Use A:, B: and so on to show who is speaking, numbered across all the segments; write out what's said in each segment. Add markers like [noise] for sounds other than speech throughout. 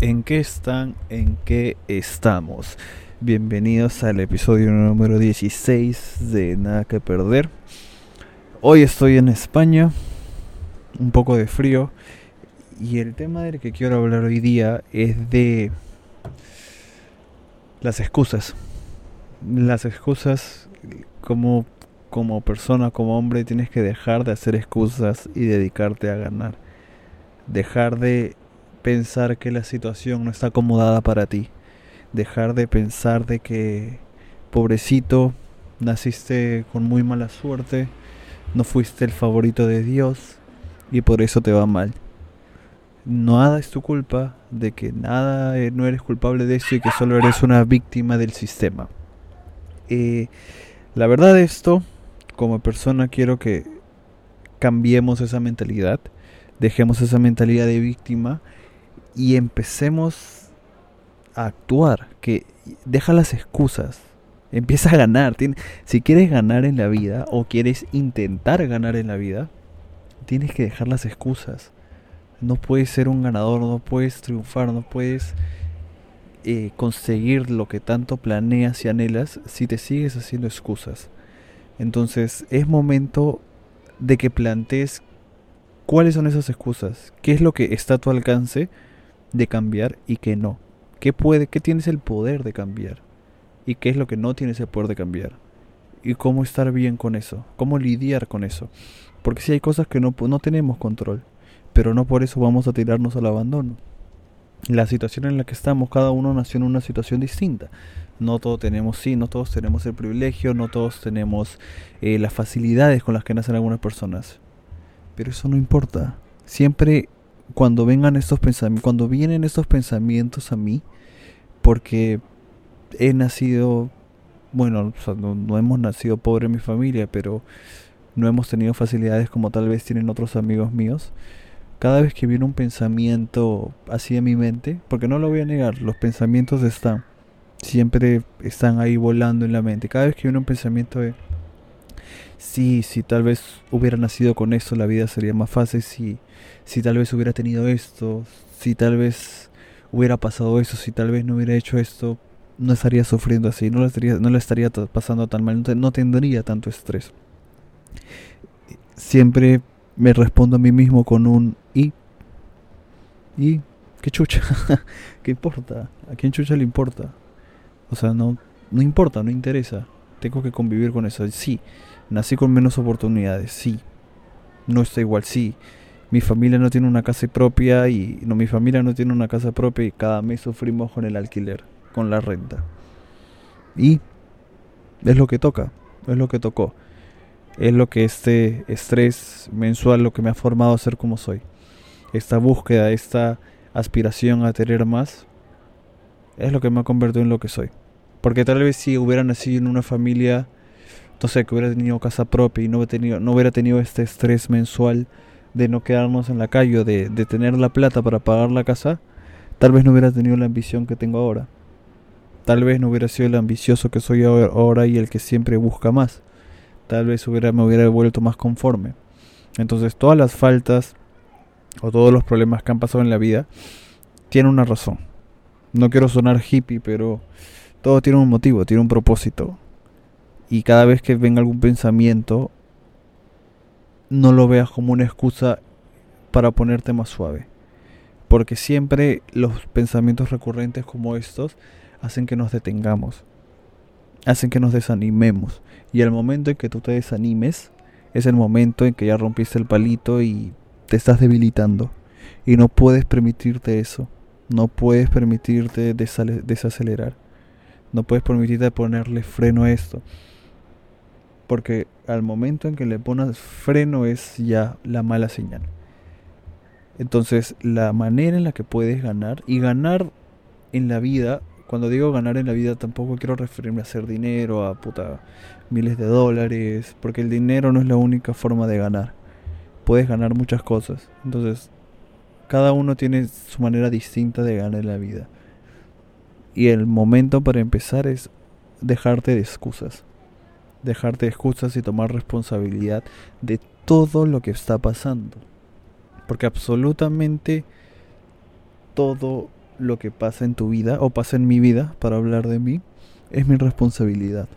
A: ¿En qué están? ¿En qué estamos? Bienvenidos al episodio número 16 de Nada que Perder. Hoy estoy en España, un poco de frío, y el tema del que quiero hablar hoy día es de las excusas. Las excusas como, como persona, como hombre, tienes que dejar de hacer excusas y dedicarte a ganar. Dejar de pensar que la situación no está acomodada para ti. Dejar de pensar de que, pobrecito, naciste con muy mala suerte, no fuiste el favorito de Dios y por eso te va mal. Nada es tu culpa, de que nada, eh, no eres culpable de eso y que solo eres una víctima del sistema. Eh, la verdad de esto, como persona quiero que cambiemos esa mentalidad, dejemos esa mentalidad de víctima y empecemos a actuar, que deja las excusas, empieza a ganar. Si quieres ganar en la vida o quieres intentar ganar en la vida, tienes que dejar las excusas. No puedes ser un ganador, no puedes triunfar, no puedes eh, conseguir lo que tanto planeas y anhelas si te sigues haciendo excusas. Entonces es momento de que plantees cuáles son esas excusas, qué es lo que está a tu alcance de cambiar y qué no. ¿Qué puede, qué tienes el poder de cambiar? ¿Y qué es lo que no tienes el poder de cambiar? Y cómo estar bien con eso, cómo lidiar con eso. Porque si hay cosas que no, no tenemos control, pero no por eso vamos a tirarnos al abandono. La situación en la que estamos, cada uno nació en una situación distinta. No todos tenemos, sí, no todos tenemos el privilegio, no todos tenemos eh, las facilidades con las que nacen algunas personas. Pero eso no importa. Siempre cuando vengan estos pensamientos, cuando vienen estos pensamientos a mí, porque he nacido, bueno, no, hemos nacido pobre en mi familia, pero no hemos tenido facilidades como tal vez tienen otros amigos míos. Cada vez que viene un pensamiento así en mi mente, porque no lo voy a negar, los pensamientos están, siempre están ahí volando en la mente. Cada vez que viene un pensamiento de, sí, si tal vez hubiera nacido con eso, la vida sería más fácil, si si tal vez hubiera tenido esto, si tal vez hubiera pasado eso, si tal vez no hubiera hecho esto, no estaría sufriendo así, no le estaría, no le estaría pasando tan mal, no, tendría tanto estrés. Siempre me respondo a mí mismo con un y. ¿Y qué chucha? [laughs] ¿Qué importa? ¿A quién chucha le importa? O sea, no, no importa, no interesa. Tengo que convivir con eso. Sí, nací con menos oportunidades, sí. No está igual, sí mi familia no tiene una casa propia y no mi familia no tiene una casa propia y cada mes sufrimos con el alquiler, con la renta. Y es lo que toca, es lo que tocó. Es lo que este estrés mensual lo que me ha formado a ser como soy. Esta búsqueda, esta aspiración a tener más es lo que me ha convertido en lo que soy. Porque tal vez si hubiera nacido en una familia, no sé, que hubiera tenido casa propia y no hubiera tenido, no hubiera tenido este estrés mensual de no quedarnos en la calle, de, de tener la plata para pagar la casa, tal vez no hubiera tenido la ambición que tengo ahora. Tal vez no hubiera sido el ambicioso que soy ahora y el que siempre busca más. Tal vez hubiera, me hubiera vuelto más conforme. Entonces todas las faltas o todos los problemas que han pasado en la vida tienen una razón. No quiero sonar hippie, pero todo tiene un motivo, tiene un propósito. Y cada vez que venga algún pensamiento no lo veas como una excusa para ponerte más suave. Porque siempre los pensamientos recurrentes como estos hacen que nos detengamos, hacen que nos desanimemos. Y el momento en que tú te desanimes es el momento en que ya rompiste el palito y te estás debilitando. Y no puedes permitirte eso. No puedes permitirte desacelerar. No puedes permitirte ponerle freno a esto. Porque al momento en que le pones freno es ya la mala señal. Entonces, la manera en la que puedes ganar, y ganar en la vida, cuando digo ganar en la vida tampoco quiero referirme a hacer dinero, a puta miles de dólares, porque el dinero no es la única forma de ganar. Puedes ganar muchas cosas. Entonces, cada uno tiene su manera distinta de ganar en la vida. Y el momento para empezar es dejarte de excusas dejarte excusas y tomar responsabilidad de todo lo que está pasando. Porque absolutamente todo lo que pasa en tu vida o pasa en mi vida, para hablar de mí, es mi responsabilidad.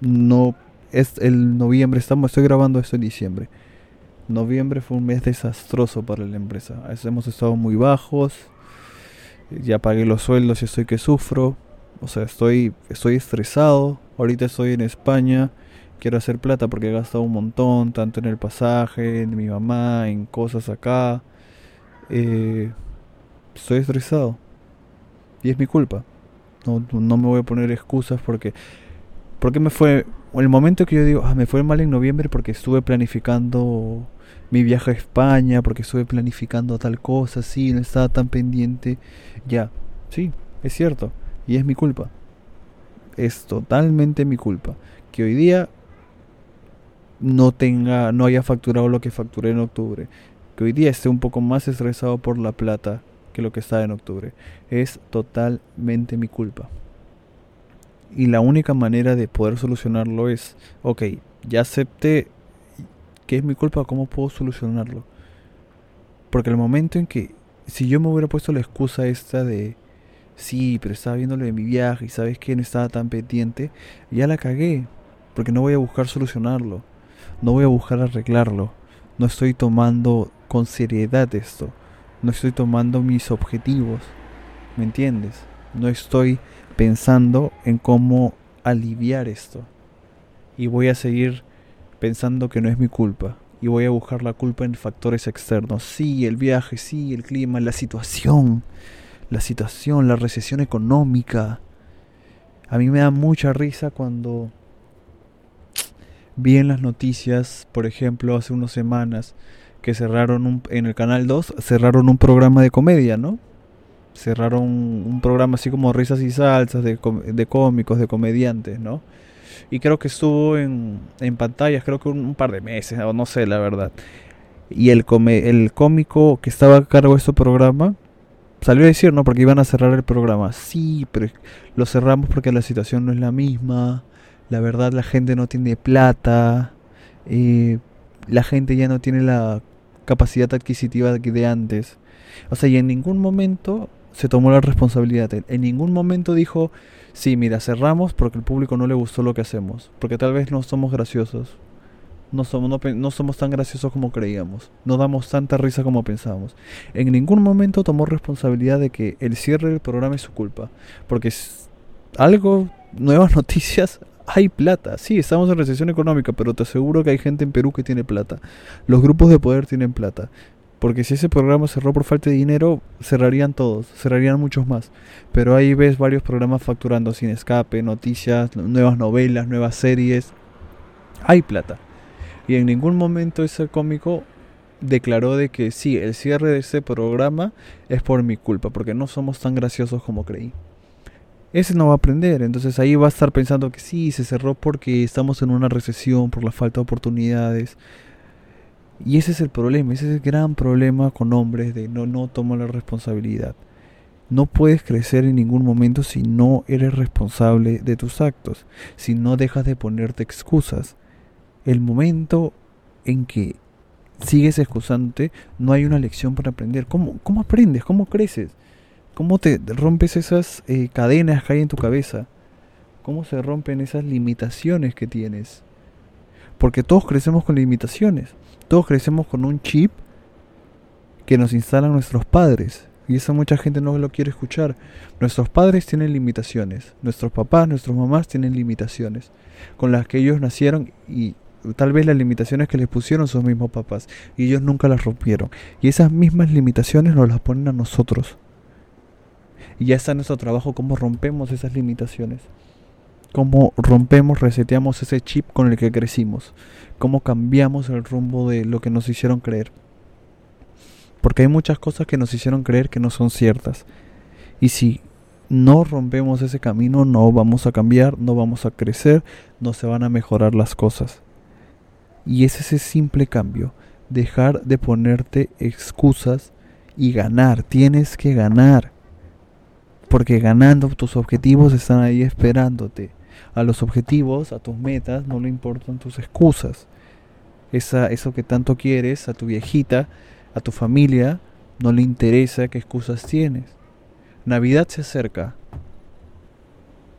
A: No es el noviembre, estamos, estoy grabando esto en diciembre. Noviembre fue un mes desastroso para la empresa. Hemos estado muy bajos. Ya pagué los sueldos y estoy que sufro. O sea, estoy, estoy estresado. Ahorita estoy en España. Quiero hacer plata porque he gastado un montón, tanto en el pasaje, en mi mamá, en cosas acá. Eh, estoy estresado. Y es mi culpa. No, no me voy a poner excusas porque... Porque me fue... El momento que yo digo, ah, me fue mal en noviembre porque estuve planificando mi viaje a España, porque estuve planificando tal cosa, sí, no estaba tan pendiente. Ya, sí, es cierto. Y es mi culpa. Es totalmente mi culpa. Que hoy día no tenga, no haya facturado lo que facturé en octubre. Que hoy día esté un poco más estresado por la plata que lo que estaba en octubre. Es totalmente mi culpa. Y la única manera de poder solucionarlo es, ok, ya acepté que es mi culpa, ¿cómo puedo solucionarlo? Porque el momento en que, si yo me hubiera puesto la excusa esta de, sí, pero estaba viendo lo de mi viaje y sabes que no estaba tan pendiente, ya la cagué, porque no voy a buscar solucionarlo, no voy a buscar arreglarlo, no estoy tomando con seriedad esto, no estoy tomando mis objetivos, ¿me entiendes? No estoy pensando en cómo aliviar esto. Y voy a seguir pensando que no es mi culpa y voy a buscar la culpa en factores externos. Sí, el viaje, sí, el clima, la situación, la situación, la recesión económica. A mí me da mucha risa cuando vi en las noticias, por ejemplo, hace unas semanas, que cerraron un, en el Canal 2, cerraron un programa de comedia, ¿no? Cerraron un programa así como risas y salsas de, de cómicos, de comediantes, ¿no? y creo que estuvo en, en pantallas, creo que un, par de meses, o no sé la verdad. Y el, come, el cómico que estaba a cargo de este programa salió a decir, ¿no? Porque iban a cerrar el programa. Sí, pero lo cerramos porque la situación no es la misma. La verdad, la gente no tiene plata. Eh, la gente ya no tiene la capacidad adquisitiva de antes. O sea, y en ningún momento se tomó la responsabilidad. En ningún momento dijo, sí, mira, cerramos porque el público no le gustó lo que hacemos, porque tal vez no somos graciosos, no somos, no, somos tan graciosos como creíamos, no damos tanta risa como pensábamos. En ningún momento tomó responsabilidad de que el cierre del programa es su culpa, porque algo, nuevas [laughs] noticias, hay plata. Sí, estamos en recesión económica, pero te aseguro que hay gente en Perú que tiene plata. Los grupos de poder tienen plata. Porque si ese programa cerró por falta de dinero, cerrarían todos, cerrarían muchos más. Pero ahí ves varios programas facturando sin escape, noticias, nuevas novelas, nuevas series. Hay plata. Y en ningún momento ese cómico declaró de que sí, el cierre de ese programa es por mi culpa, porque no somos tan graciosos como creí. Ese no va a aprender, entonces ahí va a estar pensando que sí, se cerró porque estamos en una recesión, por la falta de oportunidades. Y ese es el problema, ese es el gran problema con hombres de no, no tomo la responsabilidad. No puedes crecer en ningún momento si no eres responsable de tus actos, si no dejas de ponerte excusas. El momento en que sigues excusándote, no hay una lección para aprender. ¿Cómo, cómo aprendes? ¿Cómo creces? ¿Cómo te rompes esas eh, cadenas que hay en tu cabeza? ¿Cómo se rompen esas limitaciones que tienes? Porque todos crecemos con limitaciones. Todos crecemos con un chip que nos instalan nuestros padres. Y eso mucha gente no lo quiere escuchar. Nuestros padres tienen limitaciones. Nuestros papás, nuestras mamás tienen limitaciones. Con las que ellos nacieron y tal vez las limitaciones que les pusieron sus mismos papás. Y ellos nunca las rompieron. Y esas mismas limitaciones nos las ponen a nosotros. Y ya está nuestro trabajo cómo rompemos esas limitaciones cómo rompemos, reseteamos ese chip con el que crecimos, cómo cambiamos el rumbo de lo que nos hicieron creer. Porque hay muchas cosas que nos hicieron creer que no son ciertas. Y si no rompemos ese camino, no vamos a cambiar, no vamos a crecer, no se van a mejorar las cosas. Y es ese simple cambio, dejar de ponerte excusas y ganar, tienes que ganar. Porque ganando tus objetivos están ahí esperándote a los objetivos, a tus metas, no le importan tus excusas. Esa, eso que tanto quieres, a tu viejita, a tu familia, no le interesa qué excusas tienes. Navidad se acerca.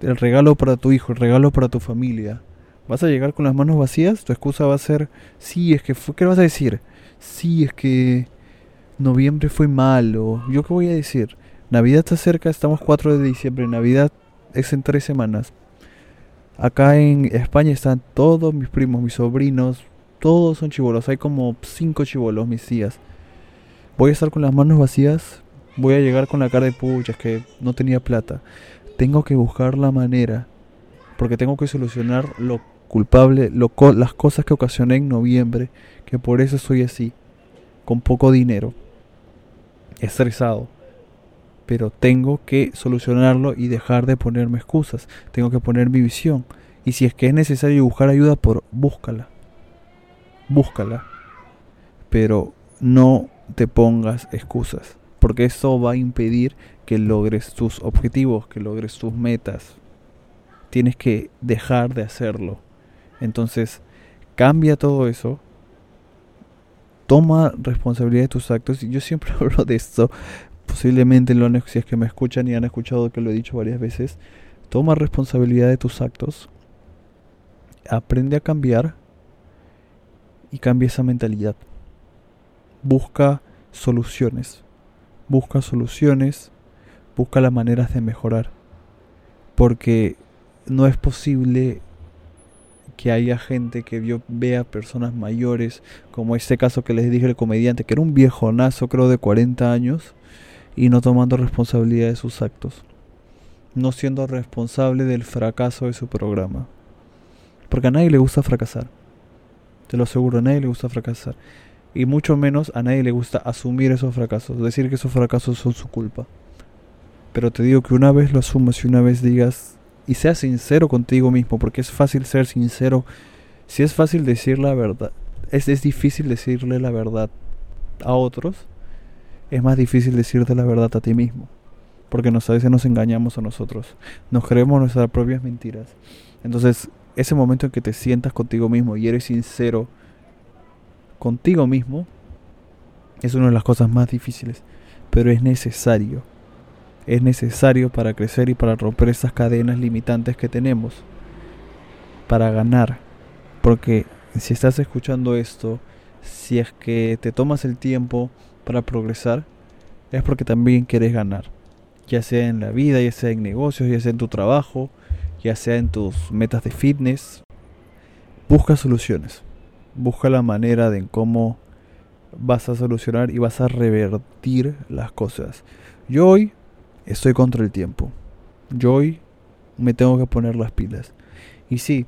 A: El regalo para tu hijo, el regalo para tu familia. ¿Vas a llegar con las manos vacías? Tu excusa va a ser, sí, es que fue, ¿qué vas a decir? Sí, es que noviembre fue malo. ¿Yo qué voy a decir? Navidad está cerca, estamos 4 de diciembre, Navidad es en tres semanas. Acá en España están todos mis primos, mis sobrinos, todos son chivolos, hay como 5 chivolos, mis tías. Voy a estar con las manos vacías, voy a llegar con la cara de puchas que no tenía plata. Tengo que buscar la manera, porque tengo que solucionar lo culpable, lo, las cosas que ocasioné en noviembre, que por eso soy así, con poco dinero, estresado. Pero tengo que solucionarlo y dejar de ponerme excusas. Tengo que poner mi visión. Y si es que es necesario buscar ayuda, por búscala. Búscala. Pero no te pongas excusas. Porque eso va a impedir que logres tus objetivos, que logres tus metas. Tienes que dejar de hacerlo. Entonces, cambia todo eso. Toma responsabilidad de tus actos. Y yo siempre [laughs] hablo de esto. Posiblemente lo si es que me escuchan y han escuchado que lo he dicho varias veces. Toma responsabilidad de tus actos. Aprende a cambiar. Y cambia esa mentalidad. Busca soluciones. Busca soluciones. Busca las maneras de mejorar. Porque no es posible que haya gente que vio, vea personas mayores, como este caso que les dije el comediante, que era un viejonazo creo de 40 años, y no tomando responsabilidad de sus actos, no siendo responsable del fracaso de su programa. Porque a nadie le gusta fracasar, te lo aseguro, a nadie le gusta fracasar. Y mucho menos a nadie le gusta asumir esos fracasos, decir que esos fracasos son su culpa. Pero te digo que una vez lo asumas y una vez digas, y sea sincero contigo mismo, porque es fácil ser sincero. Si es fácil decir la verdad, es, es difícil decirle la verdad a otros, es más difícil decirte la verdad a ti mismo. Porque nos, a veces nos engañamos a nosotros, nos creemos nuestras propias mentiras. Entonces, ese momento en que te sientas contigo mismo y eres sincero contigo mismo, es una de las cosas más difíciles, pero es necesario es necesario para crecer y para romper esas cadenas limitantes que tenemos, para ganar. Porque si estás escuchando esto, si es que te tomas el tiempo para progresar, es porque también quieres ganar. Ya sea en la vida, ya sea en negocios, ya sea en tu trabajo, ya sea en tus metas de fitness. Busca soluciones. Busca la manera de cómo vas a solucionar y vas a revertir las cosas. Yo hoy estoy contra el tiempo. Yo hoy me tengo que poner las pilas. Y sí,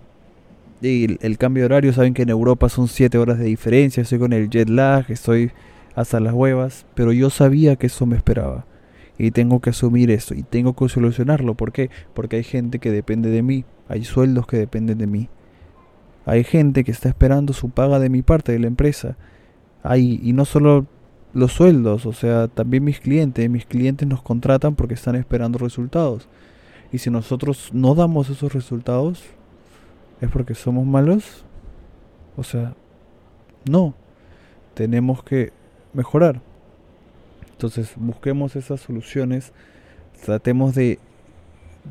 A: el, cambio de horario, saben que en Europa son 7 horas de diferencia, estoy con el jet lag, estoy hasta las huevas, pero yo sabía que eso me esperaba. Y tengo que asumir esto y tengo que solucionarlo. ¿Por qué? Porque hay gente que depende de mí, hay sueldos que dependen de mí. Hay gente que está esperando su paga de mi parte, de la empresa. Hay, y no solo los sueldos, o sea, también mis clientes, mis clientes nos contratan porque están esperando resultados. Y si nosotros no damos esos resultados, es porque somos malos. O sea, no, tenemos que mejorar. Entonces, busquemos esas soluciones, tratemos de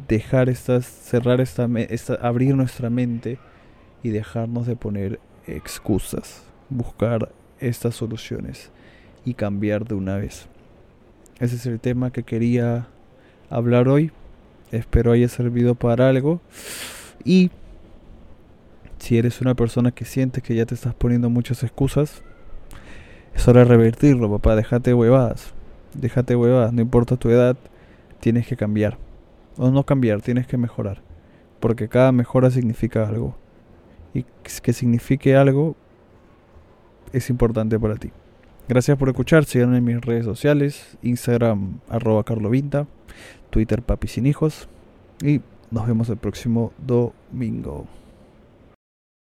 A: dejar estas, cerrar esta, esta abrir nuestra mente y dejarnos de poner excusas, buscar estas soluciones y cambiar de una vez. Ese es el tema que quería hablar hoy. Espero haya servido para algo. Y si eres una persona que sientes que ya te estás poniendo muchas excusas, es hora de revertirlo, papá. Déjate huevadas. Déjate huevadas. No importa tu edad, tienes que cambiar. O no cambiar, tienes que mejorar. Porque cada mejora significa algo. Y que signifique algo es importante para ti. Gracias por escuchar, síganme en mis redes sociales, Instagram arroba carlovinta, Twitter papi sin hijos y nos vemos el próximo domingo.